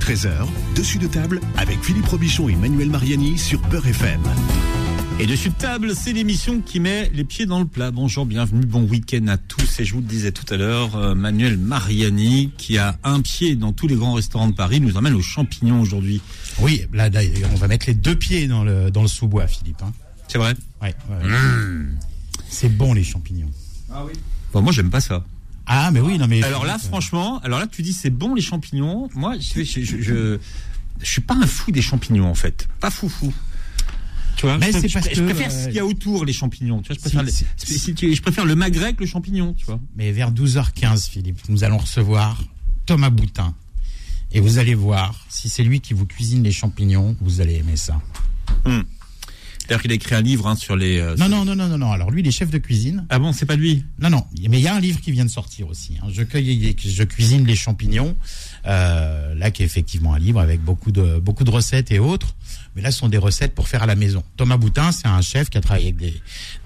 13h, dessus de table avec Philippe Robichon et Manuel Mariani sur Beurre FM. Et dessus de table, c'est l'émission qui met les pieds dans le plat. Bonjour, bienvenue, bon week-end à tous. Et je vous le disais tout à l'heure, euh, Manuel Mariani, qui a un pied dans tous les grands restaurants de Paris, nous emmène aux champignons aujourd'hui. Oui, là, d'ailleurs, on va mettre les deux pieds dans le, dans le sous-bois, Philippe. hein. C'est vrai Ouais, ouais. C'est bon, les champignons. Bon, moi, j'aime pas ça. Ah, mais oui, non, mais. Alors là, franchement, alors là, tu dis c'est bon les champignons. Moi, je, je, je, je, je suis pas un fou des champignons en fait, pas fou fou. Tu vois, Mais je, c'est je- parce je que, préfère ce qu'il y a autour les champignons. Tu vois, je préfère, si- les- si- si tu- je préfère le magret que le champignon. Tu vois. Mais vers 12h15, Philippe, nous allons recevoir Thomas Boutin. Et vous allez voir, si c'est lui qui vous cuisine les champignons, vous allez aimer ça. D'ailleurs, il a écrit un livre hein, sur les. euh, Non, sur- non, non, non, non, non. Alors lui, il est chef de cuisine. Ah bon, c'est pas lui? Non, non. Mais il y a un livre qui vient de sortir aussi. hein. Je cueille, je cuisine les champignons. Euh, là, qui est effectivement un livre avec beaucoup de beaucoup de recettes et autres. Mais là, ce sont des recettes pour faire à la maison. Thomas Boutin, c'est un chef qui a travaillé avec des,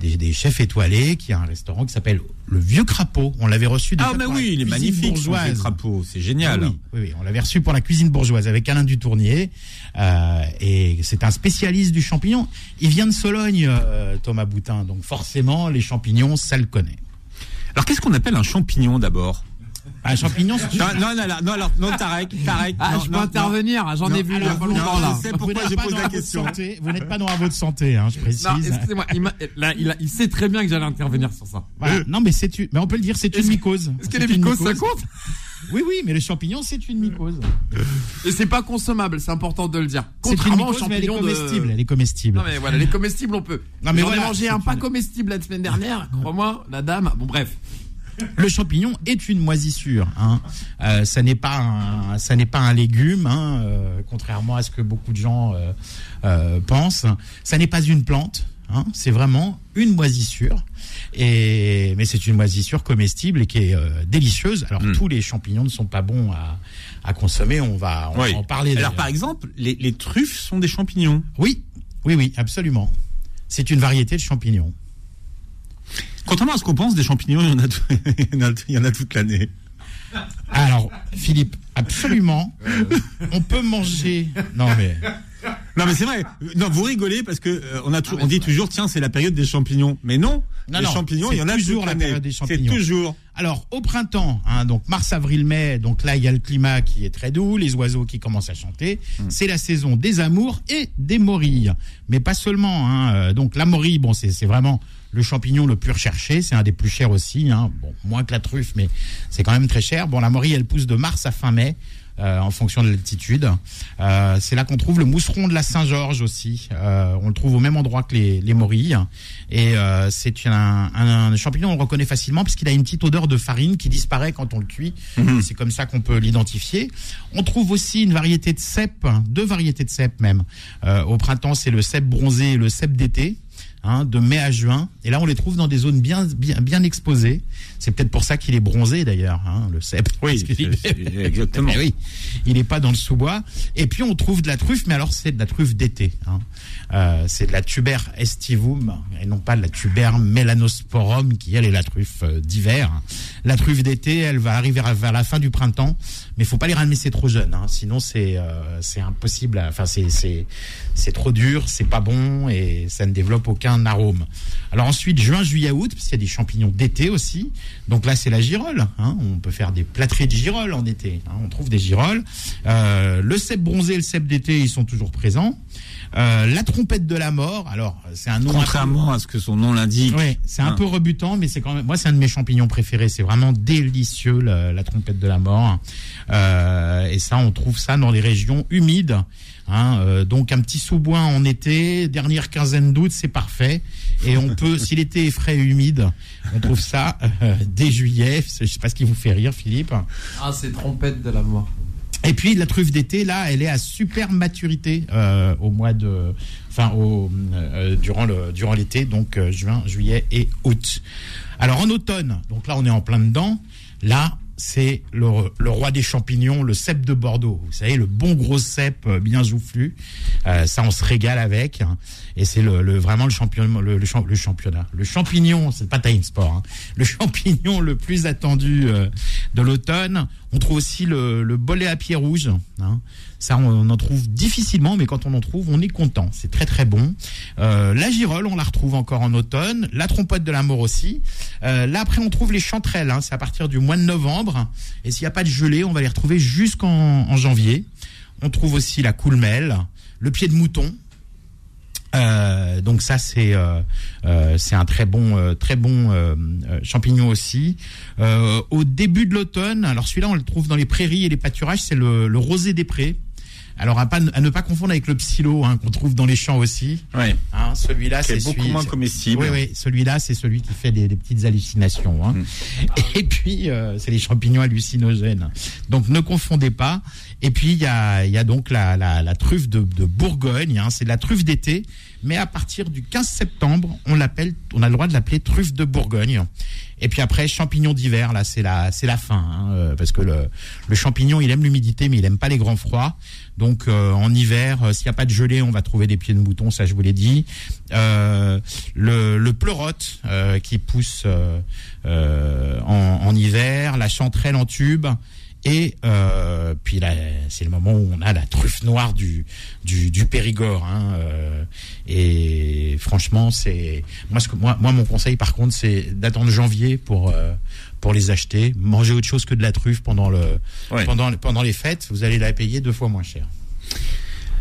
des, des chefs étoilés, qui a un restaurant qui s'appelle le Vieux Crapaud. On l'avait reçu. Ah déjà mais pour la oui, il est magnifique. bourgeoise. vieux crapaud, c'est génial. Ah oui, oui, oui, on l'avait reçu pour la cuisine bourgeoise avec Alain Dutournier. Euh, et c'est un spécialiste du champignon. Il vient de Sologne, euh, Thomas Boutin. Donc forcément, les champignons, ça le connaît. Alors qu'est-ce qu'on appelle un champignon d'abord? Un champignon, c'est non, non, non, non, non, alors, non, Tarek, Tarek. Ah, non, je peux non, intervenir, j'en ai vu alors, longtemps non, là. je sais pourquoi n'êtes j'ai pas posé dans la question. santé. Vous n'êtes pas dans votre santé, hein, je précise. Non, excusez-moi, il, m'a- là, il, a- il sait très bien que j'allais intervenir sur ça. Voilà. Non, mais c'est une, mais on peut le dire, c'est une mycose. Est-ce que les mycoses, ça compte? Oui, oui, mais le champignon, c'est une mycose. Et c'est pas consommable, c'est important de le dire. Contrairement aux mycose, mais elle est de... comestible. Elle est comestible. Non mais voilà, les comestibles on peut. Non, mais J'en voilà, ai mangé un pas comestible la semaine dernière, crois-moi, la dame. Bon bref. Le champignon est une moisissure. Hein. Euh, ça n'est pas un, ça n'est pas un légume, hein, euh, contrairement à ce que beaucoup de gens euh, euh, pensent. Ça n'est pas une plante. Hein, c'est vraiment une moisissure. Et mais c'est une moisissure comestible et qui est euh, délicieuse. Alors Mm. tous les champignons ne sont pas bons à, à consommer. On va, on va en parler. Alors par exemple, les, les truffes sont des champignons. Oui, oui, oui, absolument. C'est une variété de champignons. Contrairement à ce qu'on pense, des champignons, il y en a, tout- il y en a, il y en a toute l'année. Alors, Philippe, absolument. On peut manger. Non mais. Non mais c'est vrai. Non, vous rigolez parce que euh, on a tou- on dit toujours tiens c'est la période des champignons. Mais non, Non, les non, champignons c'est il y en a toujours la période des C'est champignons. toujours. Alors, au printemps, hein, donc mars, avril, mai, donc là, il y a le climat qui est très doux, les oiseaux qui commencent à chanter. Hmm. C'est la saison des amours et des morilles. Mais pas seulement. Hein, euh, donc, la morille, bon, c'est c'est vraiment le champignon le plus recherché. C'est un des plus chers aussi. Hein, bon, moins que la truffe, mais c'est quand même très cher. Bon, la morille, elle pousse de mars à fin mai. Euh, en fonction de l'altitude. Euh, c'est là qu'on trouve le mousseron de la Saint-Georges aussi. Euh, on le trouve au même endroit que les, les morilles. Et euh, c'est un, un, un champignon, on le reconnaît facilement parce qu'il a une petite odeur de farine qui disparaît quand on le cuit. C'est comme ça qu'on peut l'identifier. On trouve aussi une variété de cèpe, deux variétés de cèpe même. Euh, au printemps, c'est le cèpe bronzé et le cèpe d'été. Hein, de mai à juin, et là on les trouve dans des zones bien bien, bien exposées. C'est peut-être pour ça qu'il est bronzé d'ailleurs, hein, le cèpe. Oui, est- exactement. Oui, il n'est pas dans le sous-bois. Et puis on trouve de la truffe, mais alors c'est de la truffe d'été. Hein. Euh, c'est de la tuber estivum et non pas de la tuber melanosporum qui elle est la truffe euh, d'hiver. La truffe d'été, elle va arriver vers la fin du printemps, mais faut pas les ramasser trop jeunes, hein, sinon c'est euh, c'est impossible. Enfin c'est c'est c'est trop dur, c'est pas bon et ça ne développe aucun arôme. Alors ensuite juin, juillet, août, parce qu'il y a des champignons d'été aussi. Donc là c'est la girole. Hein. On peut faire des plâtrés de girole en été. hein. On trouve des girolles. Euh, le cèpe bronzé, et le cèpe d'été, ils sont toujours présents. Euh, la trompette de la mort. Alors c'est un nom. Contrairement à ce que son nom l'indique. oui, c'est un Hein. peu rebutant, mais c'est quand même. Moi, c'est un de mes champignons préférés. C'est vraiment délicieux la, la trompette de la mort. Euh, et ça, on trouve ça dans les régions humides. Hein, euh, donc un petit sous-bois en été, dernière quinzaine d'août, c'est parfait. Et on peut, si l'été est frais et humide, on trouve ça euh, dès juillet. Je sais pas ce qui vous fait rire, Philippe. Ah, c'est trompette de la mort. Et puis la truffe d'été, là, elle est à super maturité euh, au mois de, enfin, au, euh, durant le durant l'été, donc euh, juin, juillet et août. Alors en automne, donc là on est en plein dedans. Là, c'est le, le roi des champignons, le cèpe de Bordeaux. Vous savez, le bon gros cèpe euh, bien joufflu. Euh, ça, on se régale avec. hein. Et c'est le, le- vraiment le, champion, le, le champ- le championnat. Le champignon, c'est pas Time Sport. hein. Le champignon le plus attendu euh, de l'automne. On trouve aussi le, le bolet à pied rouge. hein. Ça, on en trouve difficilement, mais quand on en trouve, on est content. C'est très très bon. Euh, la girole, on la retrouve encore en automne. La trompote de la mort aussi. Euh, là, après, on trouve les chanterelles. hein. C'est à partir du mois de novembre. Et s'il n'y a pas de gelée, on va les retrouver jusqu'en en janvier. On trouve aussi la coulmelle, le pied de mouton. Euh, donc ça c'est un très bon champignon aussi. Au début de l'automne, alors celui-là on le trouve dans les prairies et les pâturages, c'est le rosé des prés. Alors à, pas, à ne pas confondre avec le psylo hein, qu'on trouve dans les champs aussi. Ouais. Hein, celui-là C'est beaucoup celui- moins comestible. Oui, oui, celui-là, c'est celui qui fait des, des petites hallucinations. Hein. Mm. Et puis, euh, c'est les champignons hallucinogènes. Donc, ne confondez pas. Et puis, il y a, y a donc la, la, la truffe de, de Bourgogne. Hein. C'est la truffe d'été. Mais à partir du 15 septembre, on l'appelle, on a le droit de l'appeler truffe de Bourgogne. Et puis après, champignon d'hiver, là, c'est la, c'est la fin, hein, euh, parce que le, le champignon, il aime l'humidité, mais il aime pas les grands froids. Donc, euh, en hiver, euh, s'il n'y a pas de gelée, on va trouver des pieds de mouton, ça, je vous l'ai dit. Euh, le, le pleurote euh, qui pousse euh, en, en hiver, la chanterelle en tube. Et euh, puis là, c'est le moment où on a la truffe noire du du, du Périgord. Hein, euh, et franchement, c'est moi, ce que, moi, moi, mon conseil, par contre, c'est d'attendre janvier pour euh, pour les acheter. Manger autre chose que de la truffe pendant le Ouais. pendant pendant les fêtes, vous allez la payer deux fois moins cher.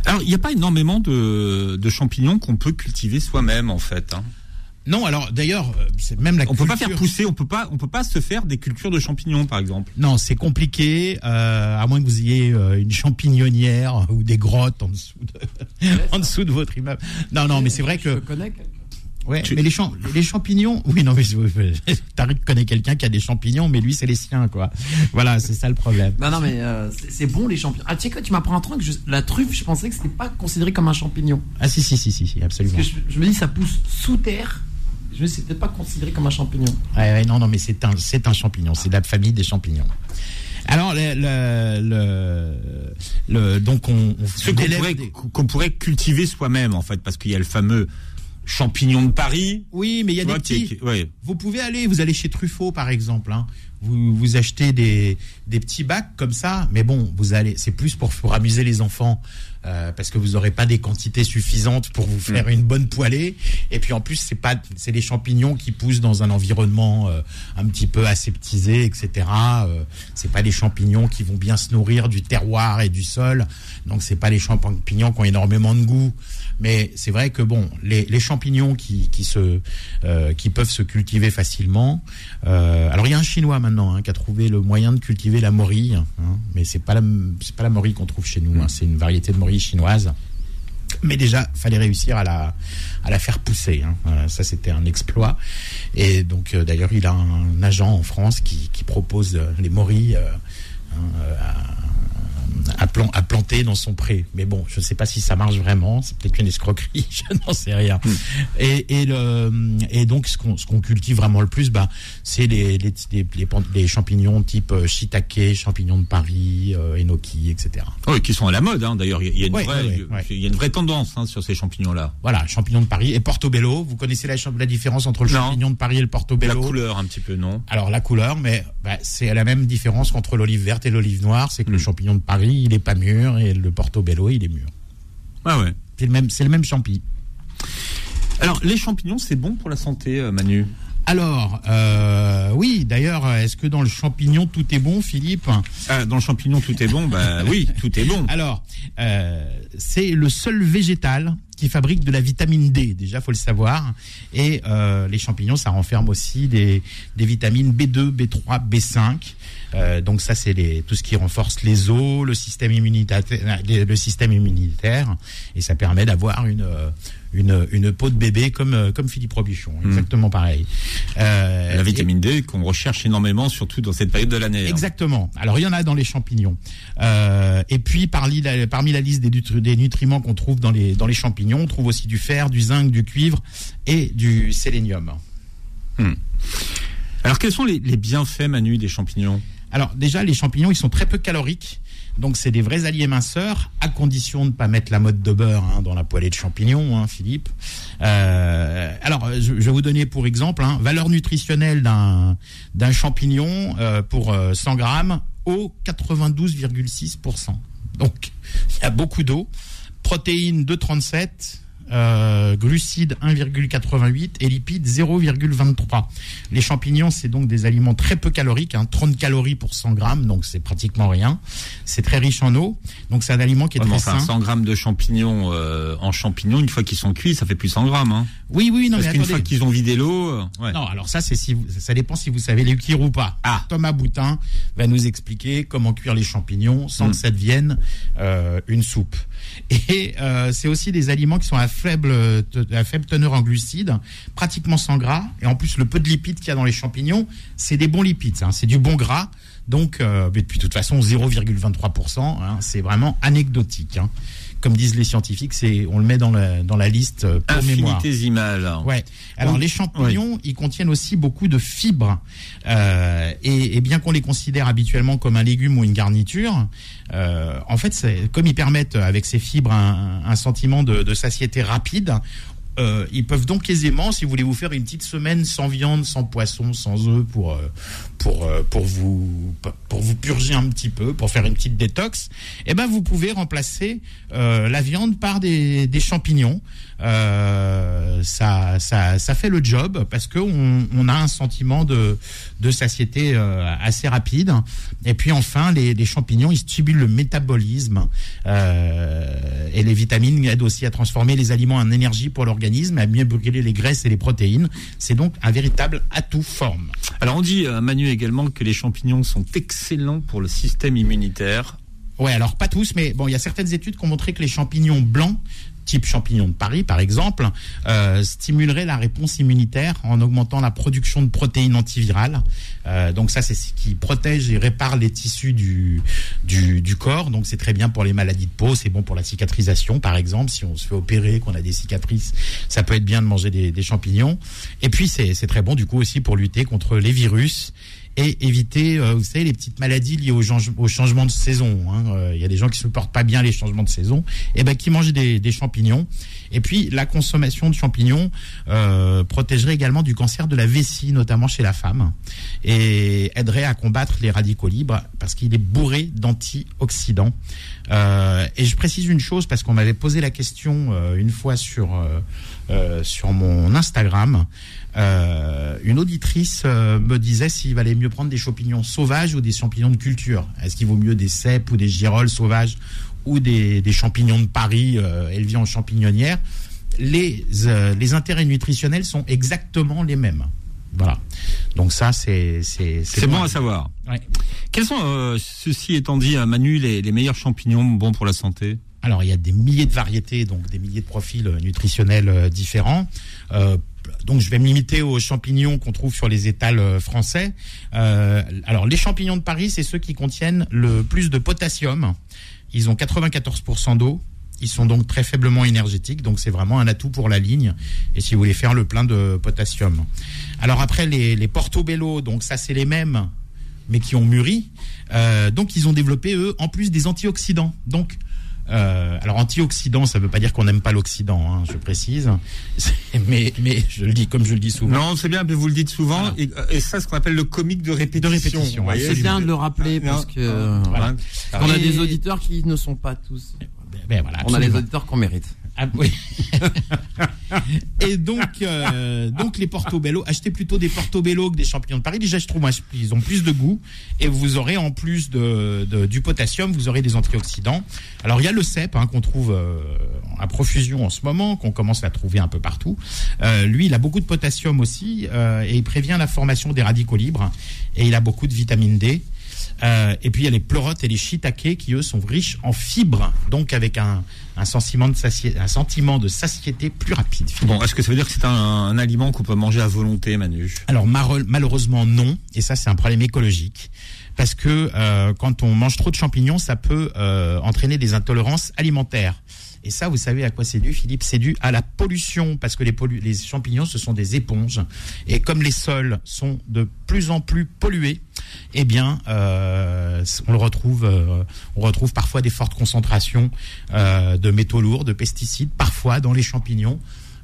Alors, il n'y a pas énormément de, de champignons qu'on peut cultiver soi-même, en fait. hein. Non, alors d'ailleurs, euh, c'est même la On peut pas faire culture- pousser, on peut pas, on peut pas se faire des cultures de champignons, par exemple. Non, c'est compliqué, euh, à moins que vous ayez euh, une champignonnière ou des grottes en dessous de, en dessous de votre immeuble. Non, non, mais c'est vrai Je que, connais quelqu'un. Ouais, Tu- mais les, champ- les champignons, oui, non, mais Tariq connaît quelqu'un qui a des champignons, mais lui, c'est les siens, quoi. Voilà, c'est ça le problème. Non, non, mais euh, c'est bon les champignons. Ah, tu sais quoi, tu m'apprends un truc. je- la truffe, je pensais que c'était pas considéré comme un champignon. Ah, si, si, si, si, si, Parce absolument. que je, je me dis, ça pousse sous terre. Je me dis, c'est peut-être pas considéré comme un champignon. Ouais, ouais, non, non, mais c'est un, c'est un champignon, c'est de la famille des champignons. Alors, le, le, le, le- donc on, on qu'on pourrait, des- qu'on pourrait cultiver soi-même, en fait, parce qu'il y a le fameux champignon de Paris. Oui, mais il y a des petits. qui- ouais. Vous pouvez aller, vous allez chez Truffaut par exemple. hein. Vous, vous achetez des, des petits bacs comme ça, mais bon, vous allez, c'est plus pour, pour amuser les enfants euh, parce que vous n'aurez pas des quantités suffisantes pour vous faire une bonne poêlée. Et puis en plus, c'est pas, c'est des champignons qui poussent dans un environnement euh, un petit peu aseptisé, etc. Euh, c'est pas des champignons qui vont bien se nourrir du terroir et du sol. Donc c'est pas les champignons qui ont énormément de goût. Mais c'est vrai que bon, les, les champignons qui, qui se euh, qui peuvent se cultiver facilement. euh, alors il y a un chinois maintenant hein, qui a trouvé le moyen de cultiver la morille, hein, mais c'est pas la c'est pas la morille qu'on trouve chez nous. hein, c'est une variété de morille chinoise. Mais déjà, fallait réussir à la à la faire pousser. hein. Voilà, ça, c'était un exploit. Et donc, euh, d'ailleurs, il a un agent en France qui, qui propose les morilles euh, hein, euh, à, à, plan- à planter dans son pré. Mais bon, je ne sais pas si ça marche vraiment. C'est peut-être une escroquerie. Je n'en sais rien. Et, et, le, et donc, ce qu'on cultive vraiment le plus, bah, c'est les, les, les, les pan- les champignons type euh, shiitake, champignons de Paris, euh, enoki, etc. Oui, qui sont à la mode, hein, d'ailleurs. Il y a une Ouais, vraie, ouais, ouais. il y a une vraie tendance hein, sur ces champignons-là. Voilà, champignon de Paris et portobello. Vous connaissez la, la différence entre le Non. champignon de Paris et le La portobello couleur, un petit peu, non Alors la couleur, mais bah, c'est la même différence qu'entre l'olive verte et l'olive noire, c'est que le Mm. champignon de Paris, il est pas mûr et le portobello, il est mûr. Ah ouais. C'est le même, c'est le même champi. Alors, les champignons, c'est bon pour la santé, euh, Manu? Alors, euh, oui, d'ailleurs, est-ce que dans le champignon tout est bon, Philippe? Ah, Dans le champignon, tout est bon Bah oui, tout est bon. Alors, euh, c'est le seul végétal qui fabrique de la vitamine D, déjà, faut le savoir. Et euh, les champignons, ça renferme aussi des, des vitamines B2, B3, B5. Euh, donc ça, c'est les- tout ce qui renforce les os, le système immunitaire, le système immunitaire, et ça permet d'avoir une euh, une, une peau de bébé comme euh, comme Philippe Robichon, exactement pareil. Euh, La et- vitamine D qu'on recherche énormément, surtout dans cette période de l'année. hein. Exactement. Alors il y en a dans les champignons. Euh, et puis parmi la, parmi la liste des, nutri- des nutriments qu'on trouve dans les dans les champignons, on trouve aussi du fer, du zinc, du cuivre et du sélénium. Alors, quels sont les, les bienfaits, Manu, des champignons? Alors déjà, les champignons, ils sont très peu caloriques. Donc c'est des vrais alliés minceurs, à condition de ne pas mettre la mode de beurre hein, dans la poêlée de champignons, hein, Philippe. Euh, alors je, vais vous donner pour exemple, hein, valeur nutritionnelle d'un champignon euh, pour 100 grammes, eau 92,6%. Donc il y a beaucoup d'eau. Protéines 2,37 euh, glucides 1,88 et lipides 0,23. Les champignons, c'est donc des aliments très peu caloriques, hein, 30 calories pour 100 grammes, donc c'est pratiquement rien. C'est très riche en eau, donc c'est un aliment qui est très enfin, sain. 100 grammes de champignons euh, en champignons, une fois qu'ils sont cuits, ça fait plus 100 grammes. Hein. Oui, oui, non, Parce qu'une fois qu'ils ont vidé l'eau, euh, ouais. Non, alors ça, c'est si vous- ça dépend si vous savez les cuire ou pas. Ah. Thomas Boutin va nous expliquer comment cuire les champignons sans Mm. que ça devienne une soupe. Et euh, c'est aussi des aliments qui sont à faible, à faible teneur en glucides, pratiquement sans gras. Et en plus, le peu de lipides qu'il y a dans les champignons, c'est des bons lipides, hein, c'est du bon gras. Donc, euh, mais puis de toute façon, 0,23%, hein, c'est vraiment anecdotique. hein. Comme disent les scientifiques, c'est on le met dans la, dans la liste euh, pour mémoire. infinitésimal. Ouais. Alors Oui. les champignons, ils contiennent aussi beaucoup de fibres. Euh, et, et bien qu'on les considère habituellement comme un légume ou une garniture, euh, en fait, c'est- comme ils permettent avec ces fibres un, un sentiment de, de satiété rapide. Euh, ils peuvent donc aisément, si vous voulez vous faire une petite semaine sans viande, sans poisson, sans œufs, pour euh, pour euh, pour vous pour vous purger un petit peu, pour faire une petite détox, eh ben vous pouvez remplacer euh, la viande par des, des champignons. Euh, ça, ça, ça fait le job parce que on, a un sentiment de, de satiété euh, assez rapide. Et puis enfin, les, les champignons, ils stimulent le métabolisme et les vitamines aident aussi à transformer les aliments en énergie pour l'organisme, à mieux brûler les graisses et les protéines. C'est donc un véritable atout forme. Alors on dit, euh, Manu, également que les champignons sont excellents pour le système immunitaire. Ouais, alors pas tous, mais bon, il y a certaines études qui ont montré que les champignons blancs, type champignons de Paris par exemple, euh, stimuleraient la réponse immunitaire en augmentant la production de protéines antivirales. Euh, donc ça, c'est ce qui protège et répare les tissus du, du, du corps. Donc c'est très bien pour les maladies de peau, c'est bon pour la cicatrisation par exemple. Si on se fait opérer, qu'on a des cicatrices, ça peut être bien de manger des, des champignons. Et puis c'est très bon du coup aussi pour lutter contre les virus et éviter, euh, vous savez, les petites maladies liées au, change- changement de saison. hein. Euh, Il y a des gens qui supportent pas bien les changements de saison, et ben qui mangent des, des champignons. Et puis la consommation de champignons euh, protégerait également du cancer de la vessie, notamment chez la femme, et aiderait à combattre les radicaux libres parce qu'il est bourré d'antioxydants. Euh, et je précise une chose parce qu'on m'avait posé la question euh, une fois sur euh, euh, sur mon Instagram. Euh, une auditrice me disait s'il valait mieux prendre des champignons sauvages ou des champignons de culture. Est-ce qu'il vaut mieux des cèpes ou des girolles sauvages ou des, des champignons de Paris euh, élevés en champignonnière les, euh, les intérêts nutritionnels sont exactement les mêmes. Voilà. Donc ça, c'est c'est bon à savoir. Ouais. Quels sont, euh, ceci étant dit, à Manu, les, les meilleurs champignons bons pour la santé? Alors, il y a des milliers de variétés, donc des milliers de profils euh, nutritionnels euh, différents. Euh, donc, je vais me limiter aux champignons qu'on trouve sur les étals euh, français. Euh, alors, les champignons de Paris, c'est ceux qui contiennent le plus de potassium. Ils ont 94% d'eau. Ils sont donc très faiblement énergétiques, donc c'est vraiment un atout pour la ligne. Et si vous voulez faire le plein de potassium. Alors après les, portobello, donc ça c'est les mêmes, mais qui ont mûri. Euh, donc ils ont développé eux en plus des antioxydants. Donc euh, alors antioxydants, ça veut pas dire qu'on n'aime pas l'Occident, hein, je précise. Mais mais je le dis comme je le dis souvent. Non, c'est bien, mais vous le dites souvent. Voilà. Et, euh, et ça, ce qu'on appelle le comique de répétition. De. C'est bien de le rappeler Non. parce que euh, Voilà. on a Et- des auditeurs qui ne sont pas tous. Ben voilà, On a les auditeurs qu'on mérite. Ah, oui. et donc, euh, donc les portobello, achetez plutôt des portobello que des champignons de Paris. Déjà, je trouve moi, ils ont plus de goût et vous aurez en plus de, de- du potassium, vous aurez des antioxydants. Alors il y a le cèpe hein, qu'on trouve euh, à profusion en ce moment, qu'on commence à trouver un peu partout. Euh, lui, il a beaucoup de potassium aussi euh, et il prévient la formation des radicaux libres et il a beaucoup de vitamine D. Euh, et puis il y a les pleurotes et les shiitake qui eux sont riches en fibres, donc avec un, un sentiment de satiété, un sentiment de satiété plus rapide. Bon, est-ce que ça veut dire que c'est un, un aliment qu'on peut manger à volonté, Manu? Alors malheureusement non, et ça c'est un problème écologique, parce que euh, quand on mange trop de champignons, ça peut euh, entraîner des intolérances alimentaires. Et ça, vous savez à quoi c'est dû, Philippe? C'est dû à la pollution, parce que les, champignons, ce sont des éponges. Et comme les sols sont de plus en plus pollués, eh bien, euh, on le retrouve, euh, on retrouve parfois des fortes concentrations euh, de métaux lourds, de pesticides, parfois dans les champignons.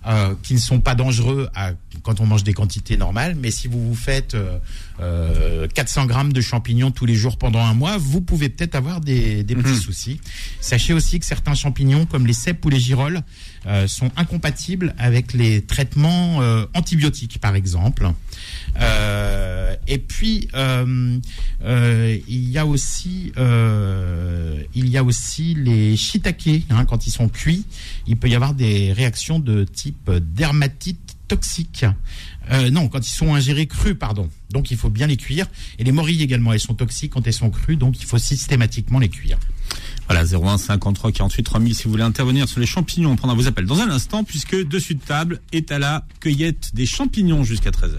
Euh, qui ne sont pas dangereux à, quand on mange des quantités normales, mais si vous vous faites euh, euh, 400 grammes de champignons tous les jours pendant un mois, vous pouvez peut-être avoir des, des petits soucis. Sachez aussi que certains champignons, comme les cèpes ou les girolles, euh, sont incompatibles avec les traitements euh, antibiotiques, par exemple. Euh, et puis euh, euh, il y a aussi il y a aussi les shiitake hein, quand ils sont cuits, il peut y avoir des réactions de type dermatite toxique. Non, quand ils sont ingérés crus, pardon. Donc il faut bien les cuire. Et les morilles également, elles sont toxiques quand elles sont crues, donc il faut systématiquement les cuire. Voilà, 01 53 48 3000 si vous voulez intervenir sur les champignons, on prendra vos appels dans un instant puisque Dessus de table est à la cueillette des champignons jusqu'à 13h.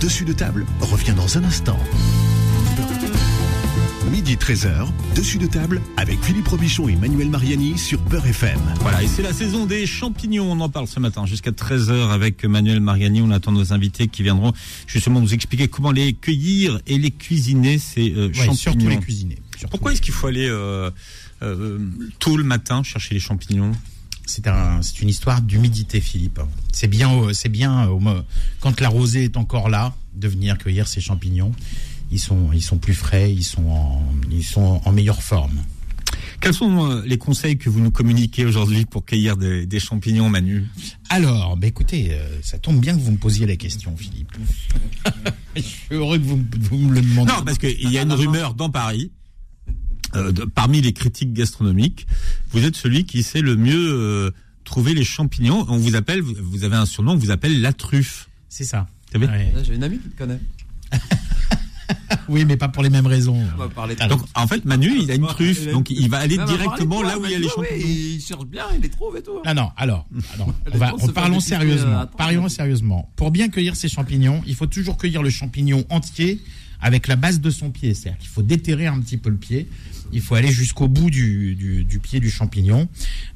Dessus de table revient dans un instant. Midi 13h, dessus de table avec Philippe Robichon et Manuel Mariani sur Beurre FM. Voilà, et c'est la saison des champignons, on en parle ce matin jusqu'à 13h avec Manuel Mariani, on attend nos invités qui viendront justement nous expliquer comment les cueillir et les cuisiner ces euh, Ouais, champignons. surtout les cuisiner. Surtout Pourquoi est-ce qu'il faut aller euh, euh, tôt le matin chercher les champignons? C'est un, c'est une histoire d'humidité, Philippe. C'est bien, c'est bien quand la rosée est encore là, de venir cueillir ces champignons. Ils sont, ils sont plus frais, ils sont en, ils sont en meilleure forme. Quels sont euh, les conseils que vous nous communiquez aujourd'hui pour cueillir des, des champignons, Manu? Alors, bah écoutez, euh, ça tombe bien que vous me posiez la question, Philippe. Je suis heureux que vous, vous me le demandiez. Non, parce qu'il y a une rumeur dans Paris. Euh, de- parmi les critiques gastronomiques, vous êtes celui qui sait le mieux euh, trouver les champignons. On vous appelle, vous- vous avez un surnom, on vous appelle la truffe. C'est ça. Ouais. Là, J'ai une amie qui te connaît. Oui, mais pas pour les mêmes raisons. On va parler de Donc en fait, Manu, il a une truffe, donc il va aller Non, directement là où il y a les champignons. Il cherche bien, il les trouve et tout. Ah non, alors, on va, on parlons sérieusement. euh, attends. Parlons sérieusement. Pour bien cueillir ces champignons, il faut toujours cueillir le champignon entier avec la base de son pied. C'est-à-dire qu'il faut déterrer un petit peu le pied. Il faut aller jusqu'au bout du, du, du pied du champignon.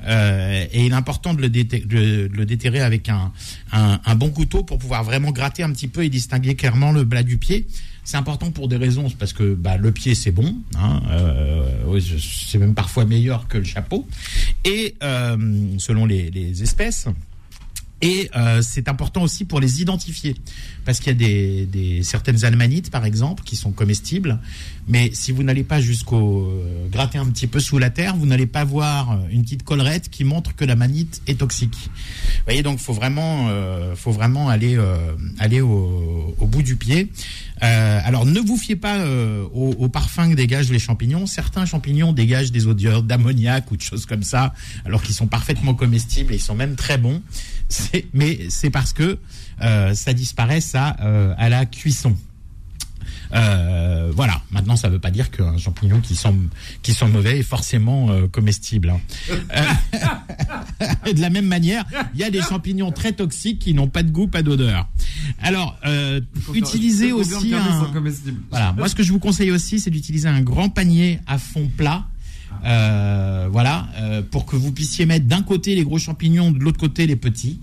Euh, et il est important de le, déterrer avec un, un, un bon couteau pour pouvoir vraiment gratter un petit peu et distinguer clairement le blas du pied. C'est important pour des raisons, parce que bah, le pied c'est bon, hein, euh, c'est même parfois meilleur que le chapeau, et euh, selon les, les espèces. Et euh, c'est important aussi pour les identifier, parce qu'il y a des, des certaines almanites, par exemple, qui sont comestibles, mais si vous n'allez pas jusqu'au euh, gratter un petit peu sous la terre, vous n'allez pas voir euh, une petite collerette qui montre que la manite est toxique. Vous voyez, donc faut vraiment, euh, faut vraiment aller euh, aller au, au bout du pied. Euh, alors ne vous fiez pas euh, au, au parfum que dégagent les champignons. Certains champignons dégagent des odeurs d'ammoniac ou de choses comme ça, alors qu'ils sont parfaitement comestibles et ils sont même très bons. Mais c'est parce que ça disparaît ça à la cuisson. Euh, voilà. Maintenant, ça ne veut pas dire qu'un champignon qui sent qui sent mauvais est forcément euh, comestible. hein. Euh, et de la même manière, il y a des champignons très toxiques qui n'ont pas de goût, pas d'odeur. Alors, euh, utilisez aussi un. Voilà. Moi, ce que je vous conseille aussi, c'est d'utiliser un grand panier à fond plat. Euh, voilà, euh, pour que vous puissiez mettre d'un côté les gros champignons, de l'autre côté les petits,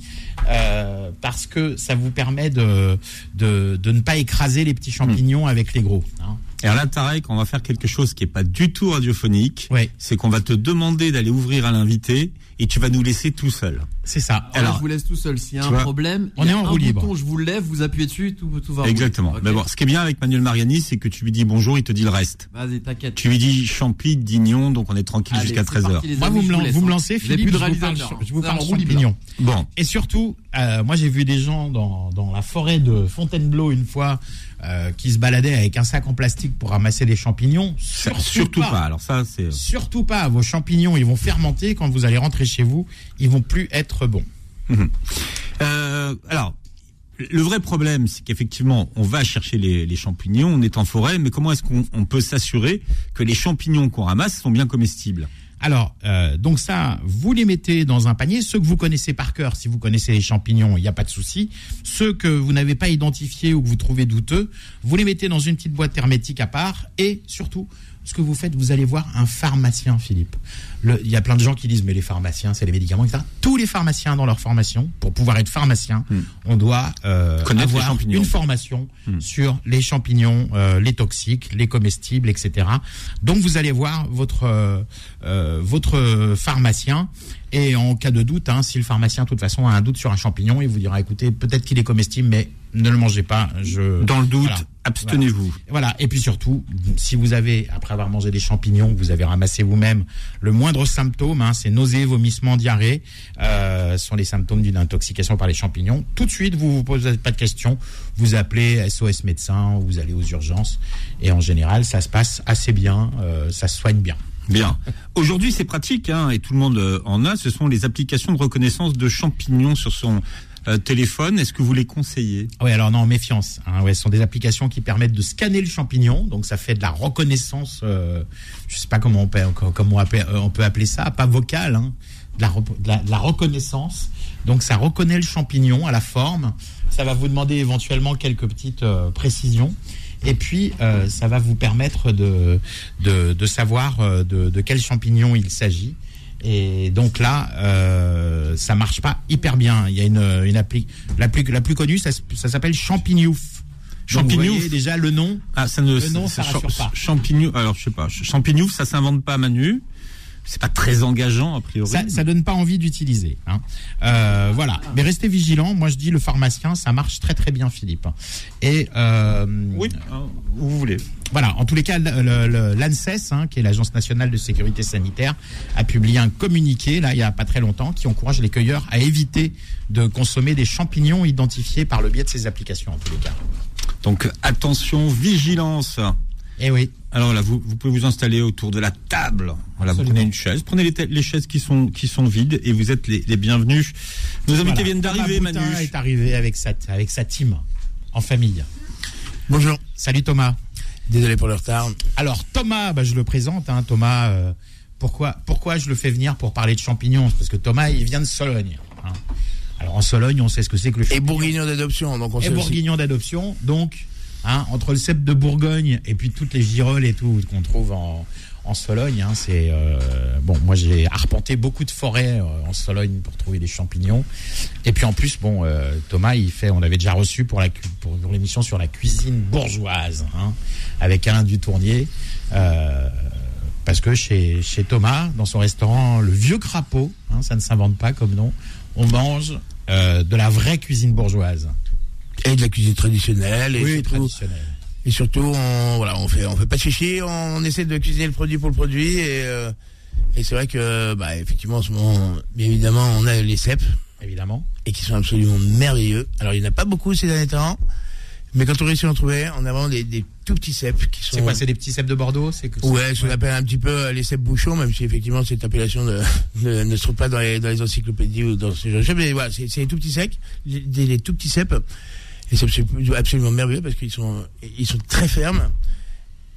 euh, parce que ça vous permet de, de, de ne pas écraser les petits champignons avec les gros. hein. Et alors là, Tarek, on va faire quelque chose qui est pas du tout radiophonique. Ouais. C'est qu'on va te demander d'aller ouvrir à l'invité et tu vas nous laisser tout seul. C'est ça. Alors, Alors, je vous laisse tout seul. S'il y a un vois, problème, on il y est a en un roue libre. bouton, je vous lève, vous appuyez dessus, tout, tout va. Exactement. Mais bon, ce qui est bien avec Manuel Mariani, c'est que tu lui dis bonjour, il te dit le reste. Vas-y, t'inquiète. Tu lui dis champi, dignon, donc on est tranquille jusqu'à c'est 13h. parti, les Moi, vous me, vous hein. lancez, Philippe, je vous parle, je vous parle roue libre. Bon, Et surtout, euh, moi j'ai vu des gens dans, dans la forêt de Fontainebleau une fois euh, qui se baladaient avec un sac en plastique pour ramasser des champignons. surtout, surtout pas. Alors ça, c'est... Surtout pas. Vos champignons, ils vont fermenter. Quand vous allez rentrer chez vous, ils vont plus être bons. Euh, alors, le vrai problème, c'est qu'effectivement, on va chercher les, les champignons, on est en forêt, mais comment est-ce qu'on on peut s'assurer que les champignons qu'on ramasse sont bien comestibles? Alors, euh, donc ça, vous les mettez dans un panier. Ceux que vous connaissez par cœur, si vous connaissez les champignons, il n'y a pas de souci. Ceux que vous n'avez pas identifiés ou que vous trouvez douteux, vous les mettez dans une petite boîte hermétique à part. Et surtout, ce que vous faites, vous allez voir un pharmacien, Philippe. Le- Il y a plein de gens qui disent, mais les pharmaciens, c'est les médicaments, etc. Tous les pharmaciens dans leur formation, pour pouvoir être pharmacien, on doit euh, Connaître avoir une formation sur les champignons, euh, les toxiques, les comestibles, etc. Donc vous allez voir votre euh, votre pharmacien et en cas de doute, hein, si le pharmacien de toute façon a un doute sur un champignon, il vous dira écoutez peut-être qu'il est comestible, mais ne le mangez pas. Je Dans le doute, Voilà. abstenez-vous. voilà. Et puis surtout, si vous avez, après avoir mangé des champignons vous avez ramassés vous-même, le moindre symptôme, hein, c'est nausées, vomissements, diarrhée, euh, sont les symptômes d'une intoxication par les champignons. Tout de suite, vous vous posez pas de questions, vous appelez SOS médecin, vous allez aux urgences, et en général, ça se passe assez bien, euh, ça se soigne bien. Bien. Aujourd'hui, c'est pratique, hein, et tout le monde euh, en a. Ce sont les applications de reconnaissance de champignons sur son euh, téléphone. Est-ce que vous les conseillez? Oui, alors non, méfiance. Hein, ce sont des applications qui permettent de scanner le champignon, donc ça fait de la reconnaissance. Euh, je sais pas comment on peut, comment euh, on peut appeler ça, pas vocale, hein, de, la, reconnaissance. Donc ça reconnaît le champignon à la forme. Ça va vous demander éventuellement quelques petites euh, précisions. Et puis, ça va vous permettre de, de, savoir de quel champignon il s'agit. Et donc là, euh, ça marche pas hyper bien. Il y a une, une appli, la plus, la plus connue, ça, s'appelle Champignouf. Champignouf. déjà le nom. Ah, ça ne. Le nom, ça rassure pas. Champignon. Alors, je sais pas. Champignouf, ça s'invente pas, Manu. C'est pas très engageant a priori. Ça, ça donne pas envie d'utiliser. Hein. Euh, voilà. Mais restez vigilants. Moi, je dis le pharmacien, ça marche très très bien, Philippe. Et euh, Oui, hein, où vous voulez. Voilà, en tous les cas, l'ANSES, hein, qui est l'Agence nationale de sécurité sanitaire, a publié un communiqué, là, il y a pas très longtemps, qui encourage les cueilleurs à éviter de consommer des champignons identifiés par le biais de ces applications, en tous les cas. Donc attention, vigilance. Eh oui. Alors là, vous, vous pouvez vous installer autour de la table. Voilà, vous prenez une chaise, prenez les, les chaises qui sont qui sont vides et vous êtes les, les bienvenus. Nos invités Voilà. viennent d'arriver, Thomas Manu. Est arrivé avec sa, avec sa team, en famille. Bonjour. Salut Thomas. Désolé pour le retard. Alors Thomas, bah, je le présente, hein, Thomas. euh, pourquoi, pourquoi je le fais venir pour parler de champignons? Parce que Thomas, il vient de Sologne. hein. Alors en Sologne, on sait ce que c'est que le Et champignon. bourguignon d'adoption, donc on et sait bourguignon d'adoption. Donc, hein, entre le cèpe de Bourgogne et puis toutes les girolles et tout qu'on trouve en, en Sologne, hein, c'est euh, bon. Moi, j'ai arpenté beaucoup de forêts euh, en Sologne pour trouver des champignons. Et puis en plus, bon, euh, Thomas, il fait. On l'avait déjà reçu pour la pour, pour l'émission sur la cuisine bourgeoise, hein, avec Alain Dutournier. Euh, parce que chez, chez Thomas, dans son restaurant, le vieux crapaud, hein, ça ne s'invente pas comme nom, on mange euh, de la vraie cuisine bourgeoise. Et de la cuisine traditionnelle. Et Oui, surtout. Et surtout, on, voilà, on fait, on fait pas de chichi, on essaie de cuisiner le produit pour le produit. Et, euh, et c'est vrai que, bah, effectivement, en ce moment, bien évidemment, on a les cèpes évidemment. et qui sont absolument merveilleux. Alors, il n'y en a pas beaucoup ces derniers temps. Mais quand on réussit à en trouver, on a vraiment des, des tout petits cèpes qui sont. C'est quoi C'est des petits cèpes de Bordeaux C'est que Ouais, ce qu'on appelle un petit peu euh, les cèpes bouchons, même si effectivement cette appellation ne, se trouve pas dans les, dans les encyclopédies ou dans ces choses. Mais voilà, c'est les tout petits secs, des- les tout petits cèpes. Et c'est absolu- absolument merveilleux parce qu'ils sont, ils sont très fermes.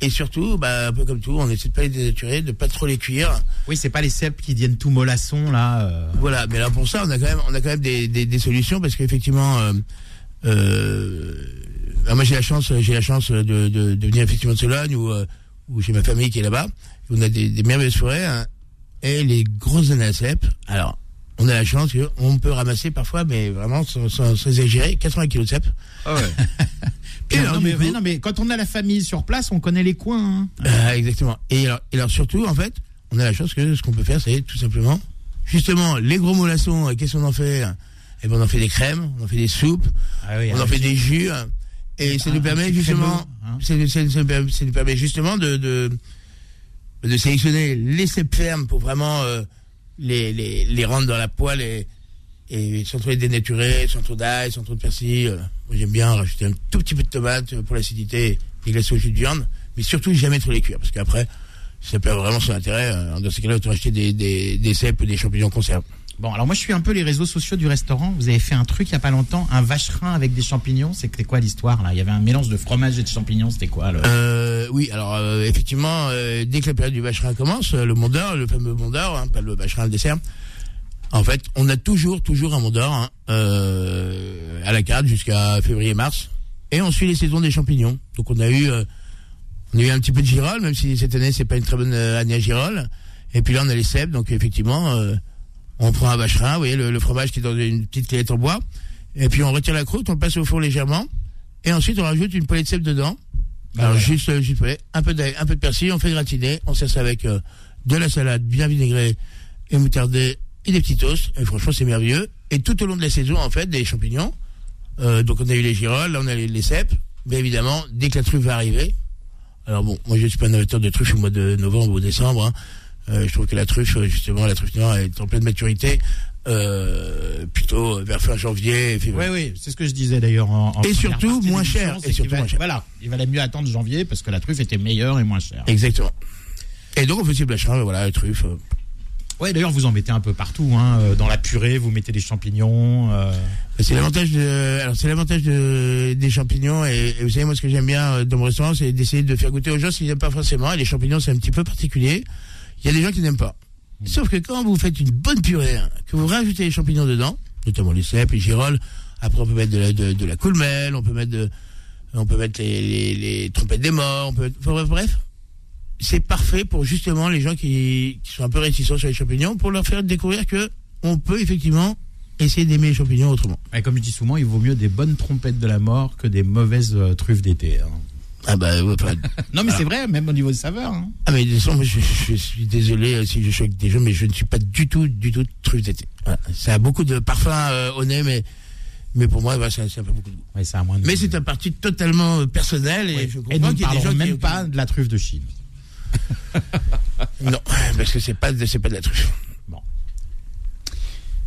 Et surtout, bah, un peu comme tout, on essaie de pas les dénaturer, de pas trop les cuire. Oui, c'est pas les cèpes qui deviennent tout mollassons là. euh. Voilà, mais là pour ça, on a quand même, on a quand même des, des, des solutions parce qu'effectivement, euh, euh, alors moi j'ai la chance, j'ai la chance de, de, de venir effectivement de Sologne où, euh, où j'ai ma famille qui est là-bas. On a des, des merveilleuses forêts hein, et les grosses à cèpes. Alors, on a la chance qu'on peut ramasser parfois, mais vraiment sans, sans, sans exagérer, 80 kilos de cèpes. Ah ouais. Et non, mais, du coup- mais non, mais quand on a la famille sur place, on connaît les coins. hein. Ah, exactement. Et alors, et alors surtout, en fait, on a la chance que ce qu'on peut faire, c'est tout simplement, justement, les gros mollassons, euh, qu'est-ce qu'on en fait Eh ben, on en fait des crèmes, on en fait des soupes, Ah oui, on en avec- fait des jus, et ça nous permet justement, crémeux, hein. ça, nous- ça nous- ça nous permet justement de, de, de sélectionner les cèpes fermes pour vraiment euh, les, les, les rendre dans la poêle et, et sans trop les dénaturer, sans trop d'ail, sans trop de persil. euh. Moi, j'aime bien rajouter un tout petit peu de tomate euh, pour l'acidité et glacer au jus de viande, mais surtout jamais trop les cuire, parce qu'après, ça perd vraiment son intérêt. euh, Dans ces cas-là, autant acheter des, des, des cèpes ou des champignons en conserve. Bon, alors moi je suis un peu les réseaux sociaux du restaurant. Vous avez fait un truc il y a pas longtemps, un vacherin avec des champignons. C'était quoi l'histoire là? Il y avait un mélange de fromage et de champignons. C'était quoi. Euh, oui, alors euh, effectivement, euh, dès que la période du vacherin commence, euh, le Mont d'Or, le fameux Mont d'Or, hein, pas le vacherin, le dessert, en fait, on a toujours, toujours un Mont d'Or hein, à la carte jusqu'à février-mars. Et on suit les saisons des champignons. Donc on a eu, on a eu un petit peu de girole, même si cette année c'est pas une très bonne année à girole. Et puis là on a les cèpes, donc effectivement, on prend un vacherin, vous voyez le, le fromage qui est dans une petite clé en bois. Et puis on retire la croûte, on le passe au four légèrement. Et ensuite on rajoute une poêlée de cèpes dedans. Bah, Alors juste, juste un peu d'ail, un peu de persil, on fait gratiner, on sert ça avec euh, de la salade bien vinaigrée et moutardée et des petits toasts. Et franchement, c'est merveilleux. Et tout au long de la saison, en fait, des champignons. Euh, donc on a eu les girolles, là on a les, les cèpes. Mais évidemment, dès que la truffe va arriver. Alors bon, moi je suis pas un amateur de truffe au mois de novembre ou décembre. hein. Euh, je trouve que la truffe, justement, la truffe noire est en pleine maturité. Euh, plutôt vers fin janvier, février. Oui, oui, c'est ce que je disais d'ailleurs. En, en Et surtout, moins cher, et surtout va- moins cher. Voilà, il valait mieux attendre janvier parce que la truffe était meilleure et moins chère. Exactement. Et donc on fait ces blachins, voilà, la truffe. Ouais, d'ailleurs, vous en mettez un peu partout. Hein. euh, Dans la purée, vous mettez des champignons. euh, C'est l'avantage de, alors c'est l'avantage de, des champignons et, et vous savez moi ce que j'aime bien dans mon restaurant c'est d'essayer de faire goûter aux gens s'ils n'aiment pas forcément et les champignons c'est un petit peu particulier. Il y a des gens qui n'aiment pas. Sauf que quand vous faites une bonne purée, hein, que vous rajoutez les champignons dedans, notamment les cèpes, les girolles, après on peut mettre de la, de, de la coulmelle, on peut mettre de, on peut mettre les, les, les trompettes des morts, on peut, enfin, bref, bref, c'est parfait pour justement les gens qui, qui sont un peu réticents sur les champignons, pour leur faire découvrir que on peut effectivement essayer d'aimer les champignons autrement. et comme je dis souvent, il vaut mieux des bonnes trompettes de la mort que des mauvaises euh, truffes d'été. hein. Ah bah ouais, enfin, Non, mais c'est vrai, même au niveau de saveur. hein. ah mais moi, je, je suis désolé euh, si je choque des gens, mais je ne suis pas du tout, du tout truffe d'été. Voilà. Ça a beaucoup de parfum euh, au nez, mais mais pour moi, voilà, ça, ça a pas beaucoup de goût. Ouais, ça a moins de Mais c'est un parti totalement euh, personnel et Ouais. je comprends qu'il y a des gens qui même pas de la truffe de Chine. Non, parce que c'est pas c'est pas de la truffe.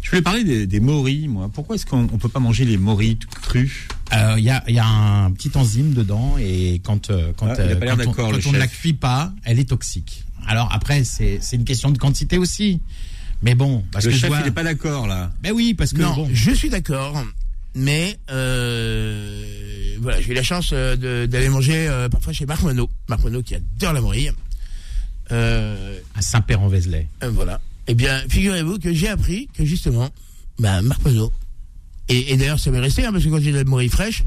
Je voulais parler des, des morilles, moi. Pourquoi est-ce qu'on ne peut pas manger les morilles crues Euh, Il y, a, il y a un petit enzyme dedans et quand, euh, quand, Ah, euh, quand on, quand ne la cuit pas, elle est toxique. Alors après, c'est c'est une question de quantité aussi. Mais bon, parce Le que je chef, vois... il n'est pas d'accord, là. Mais oui, parce que non, bon, je suis d'accord, mais euh, voilà, j'ai eu la chance euh, d'aller manger euh, parfois chez Marc Monod. Marc Monod qui adore la morille. Euh, à Saint-Père-en-Vézelay. Euh, voilà. Eh bien, figurez-vous que j'ai appris que justement, bah, Marc Monod, et, et d'ailleurs ça m'est resté, hein, parce que quand j'ai de la morille fraîche,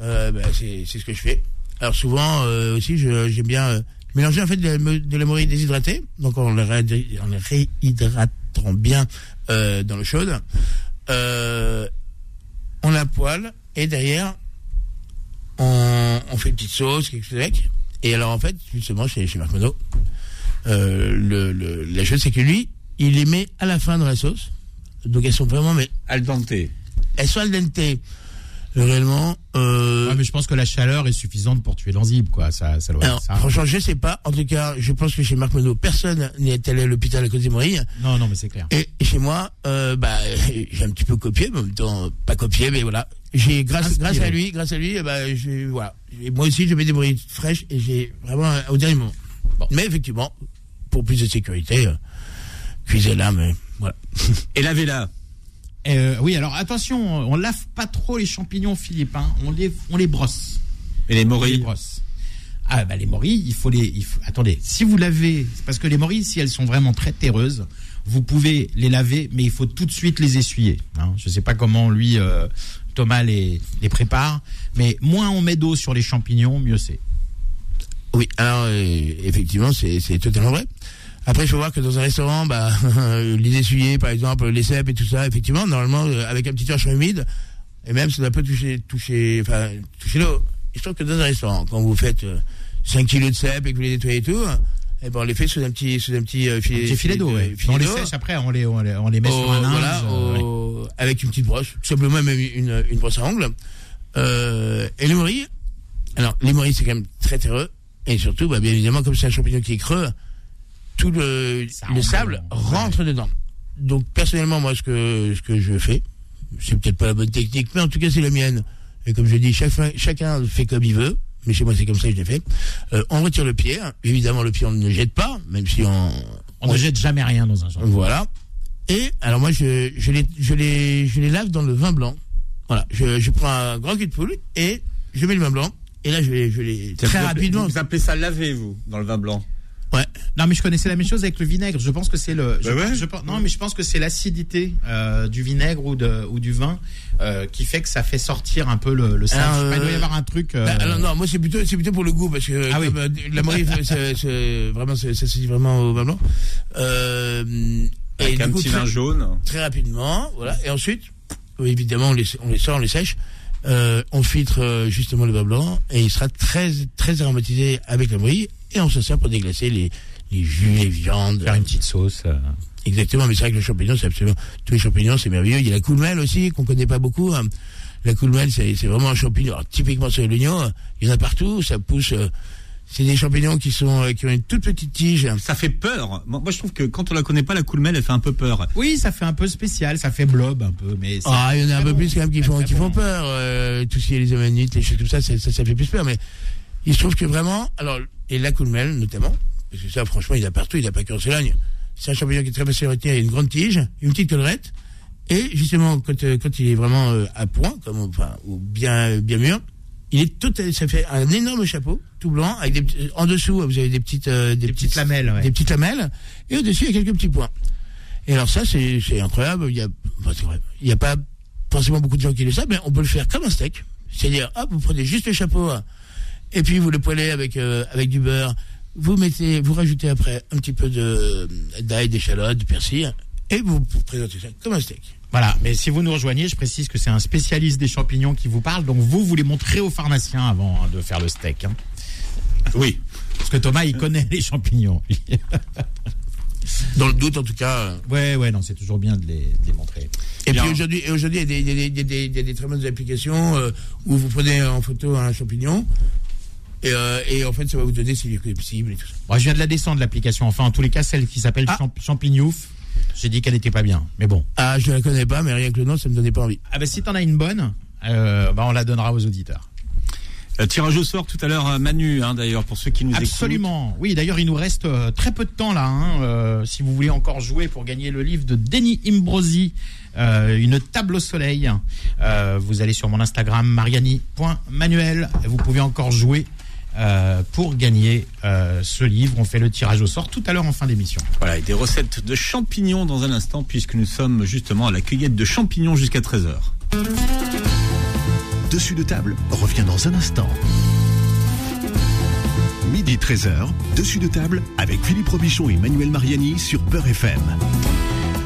euh, bah, c'est ce que je fais. Alors souvent euh, aussi, j'aime bien euh, mélanger en fait de la, morille déshydratée, donc en la réhydratant bien euh, dans l'eau chaude. Euh, on la poêle et derrière, on, on fait une petite sauce, quelque chose avec. Et alors en fait, justement, chez, chez Marc Monod, euh, le, le- la chose c'est que lui, il les met à la fin dans la sauce. Donc elles sont vraiment, mais Al dente. elles sont al dente. Réellement, euh, Ouais, mais je pense que la chaleur est suffisante pour tuer l'enzyme, quoi. Ça, ça doit alors, être ça. franchement, je sais pas. En tout cas, je pense que chez Marc Monod, personne n'est allé à l'hôpital à cause des morilles. Non, non, mais c'est clair. Et chez moi, euh, bah, j'ai un petit peu copié, mais en même temps, pas copié, mais voilà. J'ai grâce, Inspiré. grâce à lui, grâce à lui, ben, j'ai, voilà. Et moi aussi, je mets des morilles fraîches et j'ai vraiment au dernier moment. Mais effectivement, pour plus de sécurité, euh, cuisez-la, mais voilà. Et lavez-la. Euh, oui, alors attention, on lave pas trop les champignons, Philippe. hein. On les, on les brosse. Et les On les morilles. brosse. Ah bah les morilles, il faut les. Il faut, attendez, si vous lavez, parce que les morilles, si elles sont vraiment très terreuses, vous pouvez les laver, mais il faut tout de suite les essuyer. Hein. Je sais pas comment lui, euh, Thomas les, les prépare, mais moins on met d'eau sur les champignons, mieux c'est. Oui, alors euh, effectivement, c'est c'est totalement vrai. Après, il faut voir que dans un restaurant, bah, les essuyer, par exemple, les cèpes et tout ça, effectivement, normalement, euh, avec un petit torchon humide, et même ça pas toucher, toucher, enfin, toucher l'eau. Il se trouve que dans un restaurant, quand vous faites euh, 5 kilos de cèpes et que vous les nettoyez et tout, eh ben, on les fait sous un petit, sous un petit euh, filet, Un petit filet d'eau, de- ouais. On les sèche après, on les, on les, on les met au- sur un linge. voilà, euh, ouais. avec une petite brosse, tout simplement même une, une brosse à ongles. Euh, et les morilles, alors les morilles c'est quand même très terreux, et surtout, bah, bien évidemment, comme c'est un champignon qui est creux, tout le, le sable rentre dedans. Donc personnellement, moi, ce que ce que je fais, c'est peut-être pas la bonne technique, mais en tout cas c'est la mienne. Et comme je dis, chacun, chacun fait comme il veut. Mais chez moi, c'est comme ça que je l'ai fait. Euh, on retire le pied. Évidemment, le pied, on ne le jette pas, même si on, On ne jette jamais rien dans un champignon. voilà. Et alors moi, je, je, les, je, les, je les lave dans le vin blanc. Voilà, je, je prends un grand cul de poule et je mets le vin blanc. Et là, je les, je les très Vous rapidement. Vous appelez ça laver, vous, dans le vin blanc Ouais. Non, mais je connaissais la même chose avec le vinaigre. Je pense que c'est le. je Bah ouais. je non, mais je pense que c'est l'acidité euh, du vinaigre ou, de, ou du vin euh, qui fait que ça fait sortir un peu le, le sais pas, il doit y avoir un truc. euh, Bah, alors non, moi c'est plutôt c'est plutôt pour le goût parce que Ah oui. euh, la morille c'est- vraiment c'est- ça se dit vraiment au vin blanc. Euh, et Avec du un coup, petit très, vin jaune. très rapidement, voilà. Et ensuite, évidemment, on les, on les sort, on les sèche. Euh, on filtre euh, justement le vin blanc et il sera très très aromatisé avec la et on se sert pour déglacer les les jus, les viandes. faire une petite sauce. euh. Exactement, mais c'est vrai que le champignon, c'est absolument tous les champignons, c'est merveilleux. Il y a la coulmelle aussi qu'on connaît pas beaucoup. hein. La coulmelle, c'est vraiment un champignon. Alors, typiquement sur l'oignon, euh, il y en a partout. Ça pousse. euh, c'est des champignons qui sont euh, qui ont une toute petite tige. Ça fait peur. Moi, moi, je trouve que quand on la connaît pas, la coulmelle, elle fait un peu peur. Oui, ça fait un peu spécial, ça fait blob un peu, mais. Ah, il y en a un peu bon. plus quand même qui font qui font peur. Euh, tout ce qui est les amanites, les choses comme ça, ça, ça, ça fait plus peur. Mais il se trouve que vraiment, alors et la coulmelle notamment, parce que ça, franchement, il a partout. Il n'y a pas qu'en Sologne. C'est un champignon qui est très facile à retenir. Il a une grande tige, une petite collerette. Et justement, quand, euh, quand il est vraiment euh, à point, comme enfin, ou bien bien mûr, il est tout, ça fait un énorme chapeau, tout blanc, avec des, en dessous, vous avez des petites, euh, des, Des petites lamelles, ouais. des petites lamelles, et au-dessus, il y a quelques petits points. Et alors ça, c'est c'est incroyable. Il y a, enfin, c'est vrai, il y a pas forcément beaucoup de gens qui le savent, mais on peut le faire comme un steak. C'est-à-dire, hop, vous prenez juste le chapeau, et puis vous le poêlez avec euh, avec du beurre. Vous mettez, vous rajoutez après un petit peu de d'ail, d'échalote, de persil, et vous présentez ça comme un steak. Voilà, mais si vous nous rejoignez, je précise que c'est un spécialiste des champignons qui vous parle, donc vous, vous les montrez au pharmacien avant hein, de faire le steak. hein. Oui. Parce que Thomas, il connaît les champignons. Dans le doute, en tout cas. euh. ouais, ouais, non, c'est toujours bien de les, de les montrer. Et Bien. puis aujourd'hui, et aujourd'hui, il y a des, très bonnes applications euh, où vous prenez en photo un champignon. Et, euh, et en fait, ça va vous donner s'il est possible et tout ça. Bon, je viens de la descendre, l'application. Enfin, en tous les cas, celle qui s'appelle Ah. Champ- Champignouf. J'ai dit qu'elle n'était pas bien. Mais bon. Ah, je la connais pas, mais rien que le nom, ça me donnait pas envie. Ah ben, si t'en as une bonne, euh, bah, on la donnera aux auditeurs. Euh, tirage au sort tout à l'heure, à Manu, hein, d'ailleurs, pour ceux qui nous Absolument. Oui, d'ailleurs, il nous reste euh, très peu de temps là. hein, euh, si vous voulez encore jouer pour gagner le livre de Denis Imbrosi, euh, une table au soleil, euh, vous allez sur mon Instagram mariani.manuel. Vous pouvez encore jouer euh, pour gagner euh, ce livre. On fait le tirage au sort tout à l'heure en fin d'émission. Voilà, et des recettes de champignons dans un instant, puisque nous sommes justement à la cueillette de champignons jusqu'à 13h. Dessus de table revient dans un instant. Midi 13h, dessus de table avec Philippe Robichon et Manuel Mariani sur Peur FM.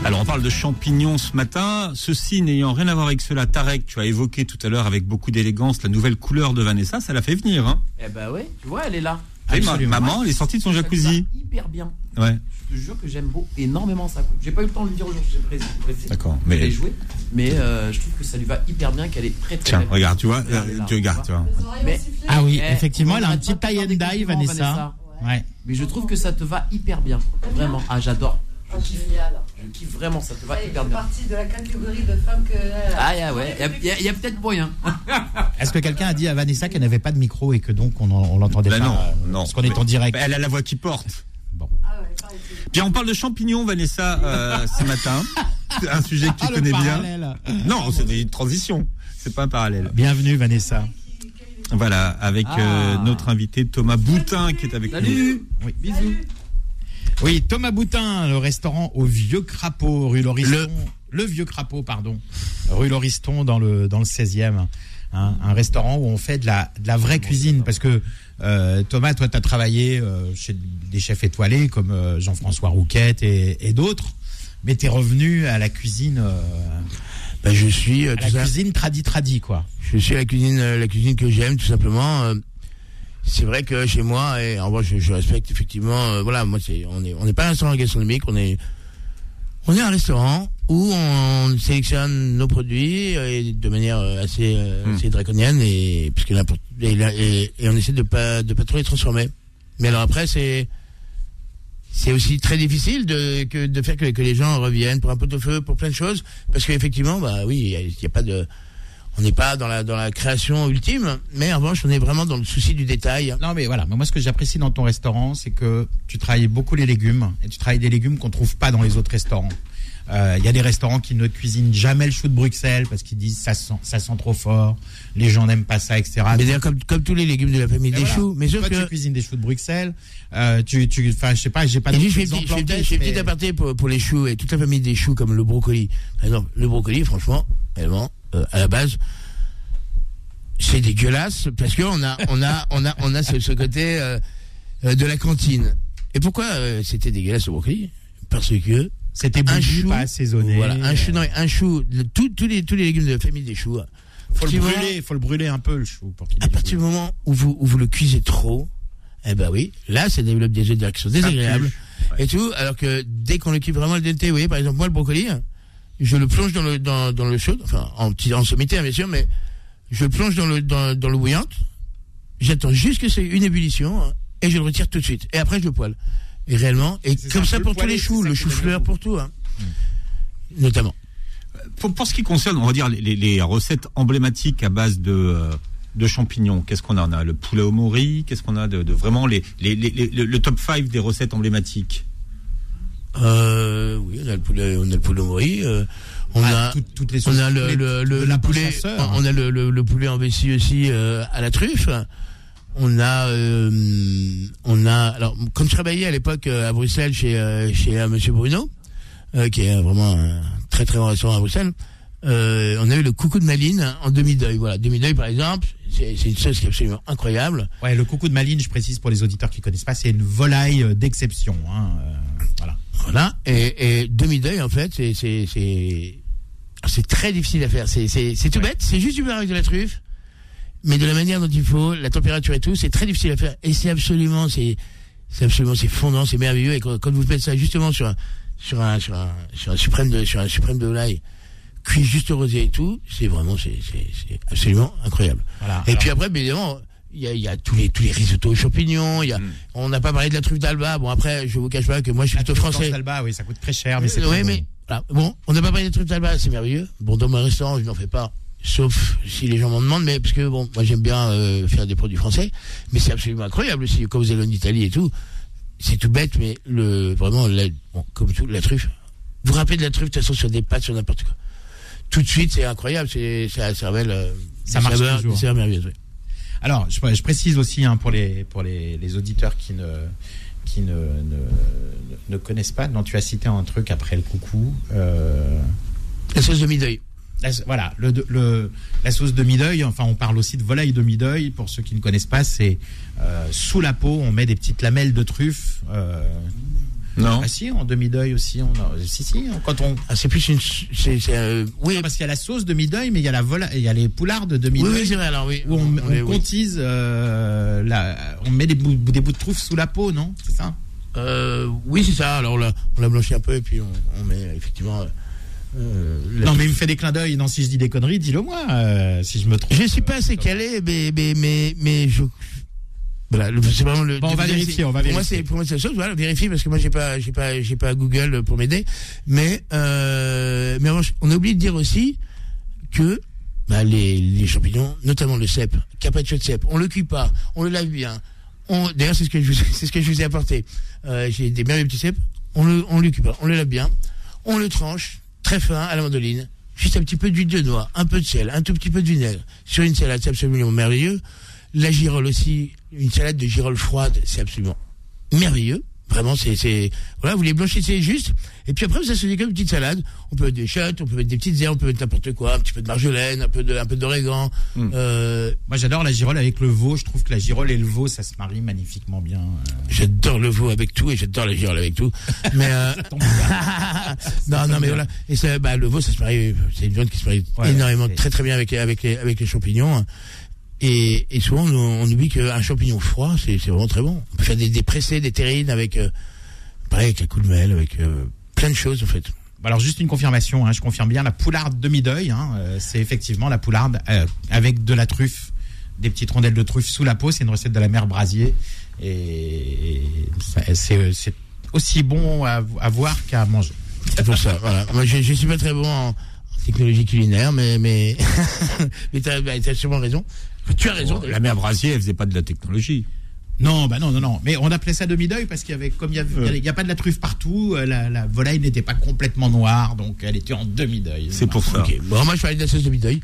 Alors, on parle de champignons ce matin. Ceci n'ayant rien à voir avec cela, Tarek, tu as évoqué tout à l'heure avec beaucoup d'élégance la nouvelle couleur de Vanessa, ça l'a fait venir. Hein. Eh ben ouais, tu vois, elle est là. Et ma- Absolument. maman, elle est sortie de son Ça lui va jacuzzi. hyper bien. Ouais, Je te jure que j'aime beau énormément sa coupe. J'ai pas eu le temps de lui dire aujourd'hui, j'ai d'accord. Mais joué, mais euh, je trouve que ça lui va hyper bien, qu'elle est très très tiens, belle. regarde, tu vois, Regarde, euh, là, tu regardes, tu vois. Mais, Ah oui, Eh, effectivement, elle a un petit tie and dye, compliments, Vanessa. Ouais. mais je trouve que ça te va hyper bien. Vraiment. Ah, j'adore. Ah, génial. Je kiffe vraiment, ça te va Ouais, hyper bien. partie de la catégorie de femmes que. Ah, yeah, ouais, il y a, peut-être moyen. Est-ce que quelqu'un a dit à Vanessa qu'elle n'avait pas de micro et que donc on, en- on l'entendait Ben pas non, euh, non. Parce qu'on est en direct. Elle a la voix qui porte. Ah ouais, pareil. Bien, on parle de champignons, Vanessa, euh, ce matin. C'est un sujet que tu Ah, le connais bien. parallèle. Non, c'est une transition. C'est pas un parallèle. Bienvenue Vanessa. Voilà, avec euh, Ah. notre invité Thomas Boutin qui est avec nous. Salut Oui. Bisous Oui, Thomas Boutin, le restaurant au Vieux Crapaud, rue Lauriston. Le, Vieux Crapaud, pardon. Rue Lauriston dans le, dans le 16e. Hein, un restaurant où on fait de la, de la vraie cuisine. Parce que euh, Thomas, toi, tu as travaillé euh, chez des chefs étoilés comme euh, Jean-François Rouquette et, et d'autres. Mais tu es revenu à la cuisine, euh, Ben, je suis euh, à la ça. cuisine tradi-tradi, quoi. Je suis la cuisine, la cuisine que j'aime tout simplement. C'est vrai que chez moi, et en vrai, je, je respecte effectivement. euh, voilà, moi, c'est, on est, on n'est pas un restaurant gastronomique, on est, on est un restaurant où on sélectionne nos produits euh, et de manière euh, assez, Hmm. assez draconienne et puisque et, et, et on essaie de pas, de pas trop les transformer. Mais alors après, c'est c'est aussi très difficile de, que, de faire que, que les gens reviennent pour un pot-au-feu, pour plein de choses, parce qu'effectivement, bah oui, il y a- il y a pas de, on n'est pas dans la dans la création ultime, mais en revanche, on est vraiment dans le souci du détail. Non, mais voilà. Moi, ce que j'apprécie dans ton restaurant, c'est que tu travailles beaucoup les légumes et tu travailles des légumes qu'on trouve pas dans les autres restaurants. Euh, Il y a des restaurants qui ne cuisinent jamais le chou de Bruxelles parce qu'ils disent ça sent, ça sent trop fort, les gens n'aiment pas ça, etc. Mais d'ailleurs, comme comme tous les légumes de la famille Et des voilà. choux, mais sauf Toi, tu que cuisines des choux de Bruxelles. Euh, tu, tu, enfin, je sais pas, j'ai pas Et je fais petit- aparté pour, pour les choux et toute la famille des choux comme le brocoli. Par exemple, le brocoli, franchement, réellement, euh, à la base, c'est dégueulasse parce que on a, on a, on a, on a ce, ce côté euh, euh, de la cantine. Et pourquoi c'était dégueulasse le brocoli? Parce que C'était un chou, pas assaisonné. voilà, un chou, non, un chou, le- tous tous les tous les légumes de la famille des choux. Faut le brûler, faut le brûler un peu le chou pour qu'il à partir du moment où vous, où vous le cuisez trop, eh ben oui, là, ça développe des odeurs qui sont désagréables et tout. Alors que dès qu'on le cuit vraiment le dente, vous voyez, par exemple, moi, le brocoli, je le plonge dans le, dans, dans le chaud, enfin, en petit, en sommité, bien sûr, mais je le plonge dans le, dans, dans l'eau bouillante. J'attends juste que c'est une ébullition hein, et je le retire tout de suite. Et après, je le poêle. Et réellement, et comme ça, pour le tous les choux, le chou-fleur pour tout, hein. Notamment. Pour, pour ce qui concerne, on va dire, les, les recettes emblématiques à base de, euh, de champignons, qu'est-ce qu'on a On a? Le poulet au mori, qu'est-ce qu'on a de, de vraiment les, les, les- les- le, le top 5 des recettes emblématiques? Euh, oui, on a le poulet, on a le poulet au mori, euh, on Ah, a, toutes, toutes les On a le, poulet le, de le, le lapin poulet, chasseur. on a le, le, le poulet en vessie aussi euh, à la truffe. On a, euh, on a. Alors, quand je travaillais à l'époque euh, à Bruxelles chez chez Monsieur Bruno, euh, qui est vraiment un très très bon restaurant à Bruxelles, euh, on a eu le coucou de Maline en demi-deuil. Voilà, demi-deuil par exemple, c'est une sauce qui est absolument incroyable. Ouais, le coucou de Maline, je précise pour les auditeurs qui connaissent pas, c'est une volaille d'exception. Hein, voilà. Et, et demi-deuil en fait, c'est c'est très difficile à faire. C'est c'est c'est tout bête, c'est juste du beurre avec de la truffe, mais de la manière dont il faut, la température et tout, c'est très difficile à faire. Et c'est absolument c'est absolument c'est fondant, c'est merveilleux. Et quand, quand vous faites ça justement sur un sur un sur un sur un suprême de sur un suprême de volaille cuit juste rosé et tout, c'est vraiment c'est absolument incroyable. Voilà. Et Alors, puis après, évidemment, il y a, il y a tous les tous les risottos aux champignons. Il y a, on n'a pas parlé de la truffe d'Alba. Bon après, je vous cache pas que moi je suis la plutôt truffe français. d'Alba, oui, ça coûte très cher, mais c'est Euh, ouais, bon. mais voilà. bon, on n'a pas parlé des trucs d'Alba, c'est merveilleux. Bon, dans mon restaurant, je n'en fais pas, sauf si les gens m'en demandent, mais parce que bon, moi j'aime bien euh, faire des produits français, mais c'est absolument incroyable aussi quand vous allez en Italie et tout. C'est tout bête, mais le vraiment, la- bon, comme tout, la truffe. Vous vous rappelez de la truffe de toute façon sur des pâtes, sur n'importe quoi. Tout de suite, c'est incroyable, c'est ça, ça révèle. euh, Ça marche saveurs- toujours. merveilleuses, ouais. Alors, je, je précise aussi hein, pour les pour les, les auditeurs qui ne qui ne, ne, ne connaissent pas. Non, tu as cité un truc après le coucou. Euh, La sauce de mi-deuil. la- voilà, le, le, la sauce demi-deuil, enfin on parle aussi de volaille demi-deuil, pour ceux qui ne connaissent pas, c'est euh, sous la peau, on met des petites lamelles de truffe. Euh, Non ah si, en demi-deuil aussi, on a, si si, quand on... Ah, c'est plus une, c'est, c'est, euh, oui, Parce qu'il y a la sauce demi-deuil, mais il y a la volaille, il y a les poulards de oui, demi-deuil. oui, c'est vrai, alors oui. où on, Oui, on oui. contise, euh, la, on met des bouts, des bouts de truffe sous la peau, non? C'est ça? Euh, oui, c'est ça. Alors là, on la blanchit un peu et puis on, on met effectivement. euh, la- Non, mais il me fait des clins d'œil. Non, si je dis des conneries, dis-le moi, euh, si je me trompe. Je suis pas assez calé, mais mais mais, mais je. Voilà, c'est vraiment le. Bon, on va vérifier, on va pour Moi, vérifier. c'est pour moi c'est la chose. Voilà, vérifier parce que moi j'ai pas j'ai pas j'ai pas Google pour m'aider. Mais euh, mais on a oublié de dire aussi que bah, les, les champignons, notamment le cèpe, carpaccio de cèpe, on le cuit pas, on le lave bien. On, d'ailleurs, c'est ce que je c'est ce que je vous ai apporté. Euh, j'ai des merveilleux petits cèpes. On le, on le cuit pas, on le lave bien. On le tranche très fin à la mandoline. Juste un petit peu d'huile de noix, un peu de sel, un tout petit peu de vinaigre. Sur une salade, c'est absolument merveilleux. La girole aussi, une salade de girole froide, c'est absolument merveilleux. Vraiment, c'est, c'est, voilà, vous les blanchissez juste, et puis après, vous assaisonnez comme une petite salade. On peut mettre des chottes, on peut mettre des petites herbes, on peut mettre n'importe quoi, un petit peu de marjolaine, un peu de, un peu d'origan. Hmm. Euh, Moi, j'adore la girole avec le veau. Je trouve que la girole et le veau, ça se marie magnifiquement bien. euh. j'adore le veau avec tout, et j'adore la girole avec tout. Mais, euh, non, non, mais voilà. Et ça, bah, le veau, ça se marie, c'est une viande qui se marie Ouais, énormément, très très bien avec, avec les, avec les champignons. Et, et souvent, on, on oublie qu'un champignon froid, c'est, vraiment très bon. On peut faire des, des pressés, des terrines avec, euh, pareil, avec la coulmelle, avec, euh, plein de choses, en fait. Alors, juste une confirmation. Hein, je confirme bien la poularde demi-deuil. Hein, euh, c'est effectivement la poularde euh, avec de la truffe, des petites rondelles de truffe sous la peau. C'est une recette de la mère Brasier. Et c'est aussi bon à, à voir qu'à manger. C'est pour ça, voilà. Moi, je, je suis pas très bon en, technologie culinaire, mais mais mais t'as bah, t'as sûrement raison. Tu as raison. La mère Brasier, elle faisait pas de la technologie. Non, bah non, non, non. Mais on appelait ça demi-deuil parce qu'il y avait, comme il y, avait- il y a pas de la truffe partout, euh, la, la volaille n'était pas complètement noire, donc elle était en demi-deuil. C'est pour ça. Ok. Bon, moi je parlais de la sauce de bideuil.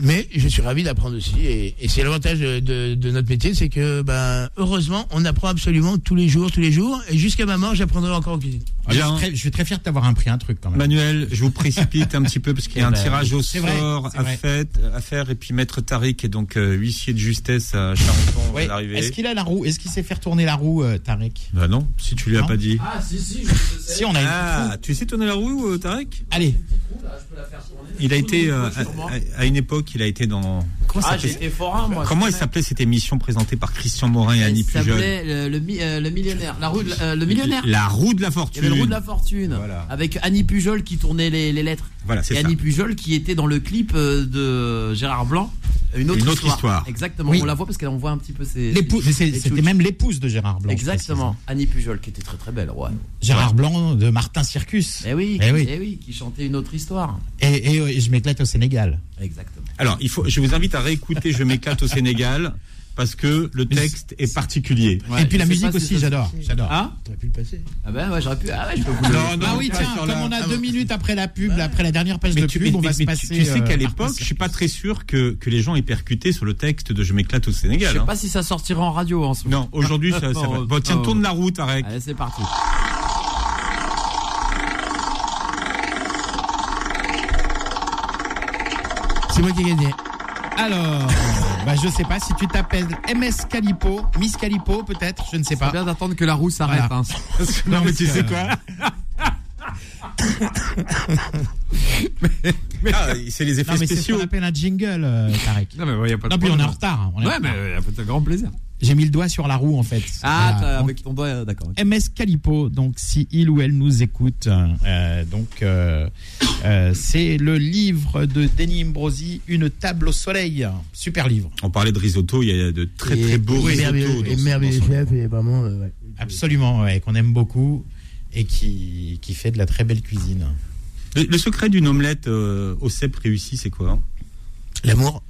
Mais je suis ravi d'apprendre aussi. Et, et c'est l'avantage de, de- de notre métier, c'est que, ben, heureusement, on apprend absolument tous les jours, tous les jours. Et jusqu'à ma mort, j'apprendrai encore en cuisine. Ah, je, suis très, je suis très fier de t'avoir appris un truc quand même. Manuel, je vous précipite un petit peu parce qu'il y a Eh un ben, tirage au vrai, sort à, vrai. fait- à faire et puis Maître Tariq est donc euh, huissier de justesse à Charenton Ouais. à l'arrivée. Est-ce qu'il a la roue Est-ce qu'il sait faire tourner la roue, euh, Tarek Bah non, si tu lui as pas dit. Ah, si, si, je sais. Si on a une Ah, tu sais tourner la roue, euh, Tarek Allez. Il a été euh, à une époque, il a été dans comment Ah, forain, moi. Comment il s'appelait cette émission présentée par Christian Morin et Annie Il Pujol s'appelait le, le, euh, le millionnaire. La rue de euh, le millionnaire. La roue de la Il y fortune. avait le roue de la fortune. Voilà. Avec Annie Pujol qui tournait les, les lettres. Voilà, c'est Et ça. Annie Pujol qui était dans le clip euh, de Gérard Blanc. Une autre, Une autre histoire. Exactement. Oui. On la voit parce qu'on voit un petit peu ses. c'était même l'épouse de Gérard Blanc. Exactement. Annie Pujol qui était très très belle. Ouais. Gérard Blanc de Martin Circus. Eh oui, Eh qui- oui. eh oui, qui chantait une autre histoire. Et, et, euh, je m'éclate au Sénégal. Exactement. Alors, il faut, je vous invite à réécouter Je m'éclate au Sénégal parce que le texte est particulier. Ouais, et puis je la musique aussi, j'adore. J'adore. Ah T'aurais pu le passer. Ah ben ouais, j'aurais pu. Ah ouais, je peux vous le. Non, non, Ah oui, tiens, comme la- on a Ah deux minutes après la pub, après la dernière page Mais de tu, pub, mais- on va mais- se mais passer. tu, tu sais qu'à euh, l'époque, Martin je suis pas très sûr que, que les gens aient percuté sur le texte de Je m'éclate au Je Sénégal. sais hein. pas si ça sortira en radio en ce moment. Non, aujourd'hui, ça, ça va. Oh, Bon, tiens, oh. tourne la roue, Tarek. Allez, c'est parti. C'est moi qui ai gagné. Alors, bah, je sais pas si tu t'appelles MS Calipo, Miss Calipo peut-être, je ne sais C'est pas. bien d'attendre que la roue s'arrête. Voilà. hein. Non, mais tu sais quoi Ah, C'est les effets Non mais c'est ce spéciaux. qu'on appelle un jingle, euh, Tarek. Non, mais ouais, y a pas de Non, puis on est en retard. on est en Ouais, mais retard. euh, avec grand plaisir. J'ai mis le doigt sur la roue en fait. Ah, Donc, avec ton doigt, euh, d'accord. ok. MS Calipo, donc si il ou elle nous écoute, euh, donc euh, euh, c'est le livre de Denis Imbrosi, Une table au soleil. Super livre, On parlait de risotto, il y a de très Et- très beaux risottos. merveilleux- dans Et merveilleux chef, et vraiment. euh, ouais. absolument, ouais, qu'on aime beaucoup et qui, qui fait de la très belle cuisine. Le, le secret d'une omelette euh, au cèpe réussi, c'est quoi? L'amour.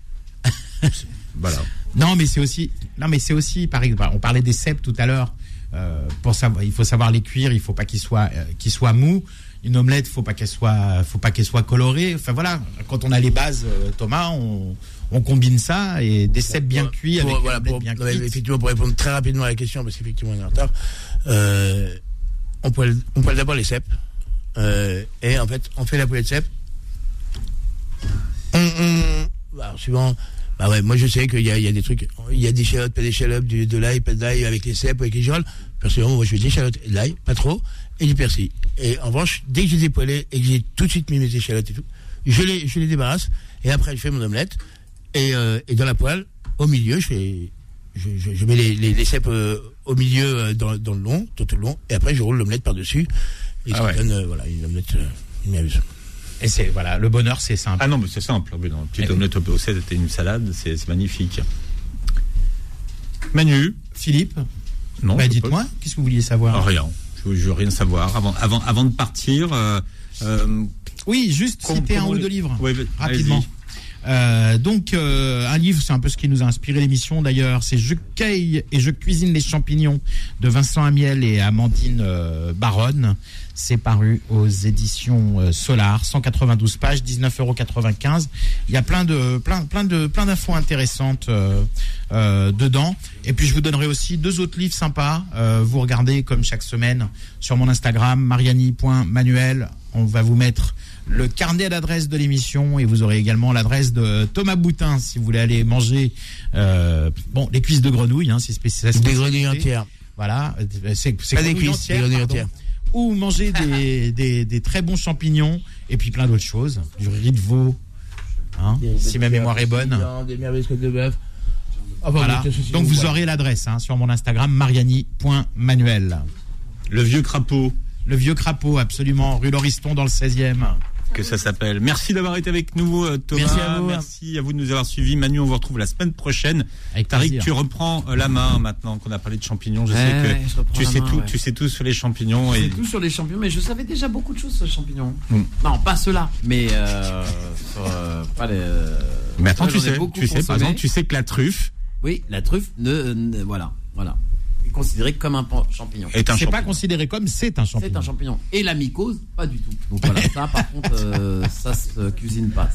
Voilà. Non, mais c'est aussi, non, mais c'est aussi, par exemple, on parlait des cèpes tout à l'heure. Euh, pour savoir, il faut savoir les cuire, il faut pas qu'ils soient, euh, qu'ils soient mous. Une omelette, faut pas qu'elle soit, faut pas qu'elle soit colorée. Enfin voilà, quand on a les bases, euh, Thomas, on, on combine ça et des cèpes bien cuits avec voilà, pour, bien non, effectivement, pour répondre très rapidement à la question, parce qu'effectivement, on est en retard, euh, on poêle, on poêle d'abord les cèpes. euh, et en fait, on fait la poêlée de cèpes. On, on- alors, suivant. Bah ouais, moi je sais qu'il y a, il y a des trucs, il y a des échalotes, pas d'échalotes, du- de l'ail, pas de l'ail, avec les cèpes, avec les girolles. Personnellement, moi je fais des échalotes et de l'ail, pas trop, et du persil. Et en revanche, dès que j'ai dépoêlé et que j'ai tout de suite mis mes échalotes et tout, je les, je les débarrasse, et après je fais mon omelette, et, euh, et dans la poêle, au milieu, je fais, je, je, je mets les, les, les cèpes euh, au milieu euh, dans, dans le long, tout le long, et après je roule l'omelette par-dessus, et Ah ça ouais. donne euh, voilà, une omelette euh, merveilleuse. Et c'est voilà, le bonheur, c'est simple. Ah non, mais c'est simple. Oui, non. Petite omelette au cèpe et une salade, c'est magnifique. Manu Philippe, Non. bah, dites-moi, qu'est-ce que vous vouliez savoir Ah, Rien. Je, je veux rien savoir. Avant, avant, avant de partir, euh, euh, Oui, juste citer un ou deux livres. Vas- rapidement. Euh, donc, euh, un livre, c'est un peu ce qui nous a inspiré l'émission d'ailleurs. C'est Je cueille et je cuisine les champignons de Vincent Amiel et Amandine euh, Baronne. C'est paru aux éditions euh, Solar, 192 pages, 19,95 euros. Il y a plein de plein plein de plein d'infos intéressantes euh, euh, dedans. Et puis je vous donnerai aussi deux autres livres sympas. Euh, vous regardez comme chaque semaine sur mon Instagram mariani.manuel. On va vous mettre le carnet d'adresse de l'émission et vous aurez également l'adresse de Thomas Boutin si vous voulez aller manger euh, bon les cuisses de grenouille hein, c'est spécial Des grenouilles entières. voilà euh, c'est c'est Pas des grenouilles cuisses, des entières, grenouilles pardon. entières. ou manger des, des, des très bons champignons et puis plein d'autres choses du riz de veau hein, si ma mémoire est bonne Des merveilleuses côtes de bœuf. Enfin, voilà bon, ceci, donc vous voilà. aurez l'adresse hein, sur mon Instagram mariani.manuel Le vieux crapaud. le vieux crapaud absolument rue Lauriston dans le 16e que ça s'appelle. Merci d'avoir été avec nous, euh, Thomas. Merci à vous. Merci à vous de nous avoir suivis. Manu, on vous retrouve la semaine prochaine. Avec Tariq, plaisir. tu reprends euh, la main maintenant qu'on a parlé de champignons. Je Ouais, sais ouais, que je tu sais main, tout, ouais. tu sais tout sur les champignons C'est et tout sur les champignons, mais je savais déjà beaucoup de choses sur les champignons. Mm. Non, pas ceux-là, mais euh, sur, euh, pas les. euh, mais attends, tu sais, beaucoup tu sais, par exemple, tu sais que la truffe Oui, la truffe, ne, ne- voilà, voilà, est considérée comme un champignon. C'est pas champignon. considéré comme c'est un C'est champignon. un champignon. Et la mycose, pas du tout. Donc voilà, ça par contre, euh, ça se cuisine pas,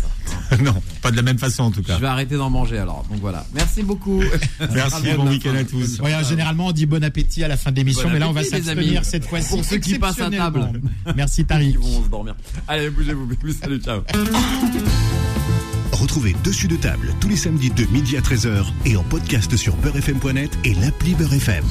ça. non, pas de la même façon en tout Je cas. vais arrêter d'en manger alors. Donc voilà. Merci beaucoup. Merci, bon la week-end à tous. Ouais, généralement, on dit bon appétit à la fin de l'émission, Bon mais là, on va s'abstenir cette fois-ci. Pour ceux qui passent à table. Merci, Tariq. Ils vont se dormir. Allez, bougez-vous. Salut, ciao. Retrouvez Dessus de table tous les samedis de midi à 13h et en podcast sur beurrefm.net et l'appli Beurre FM.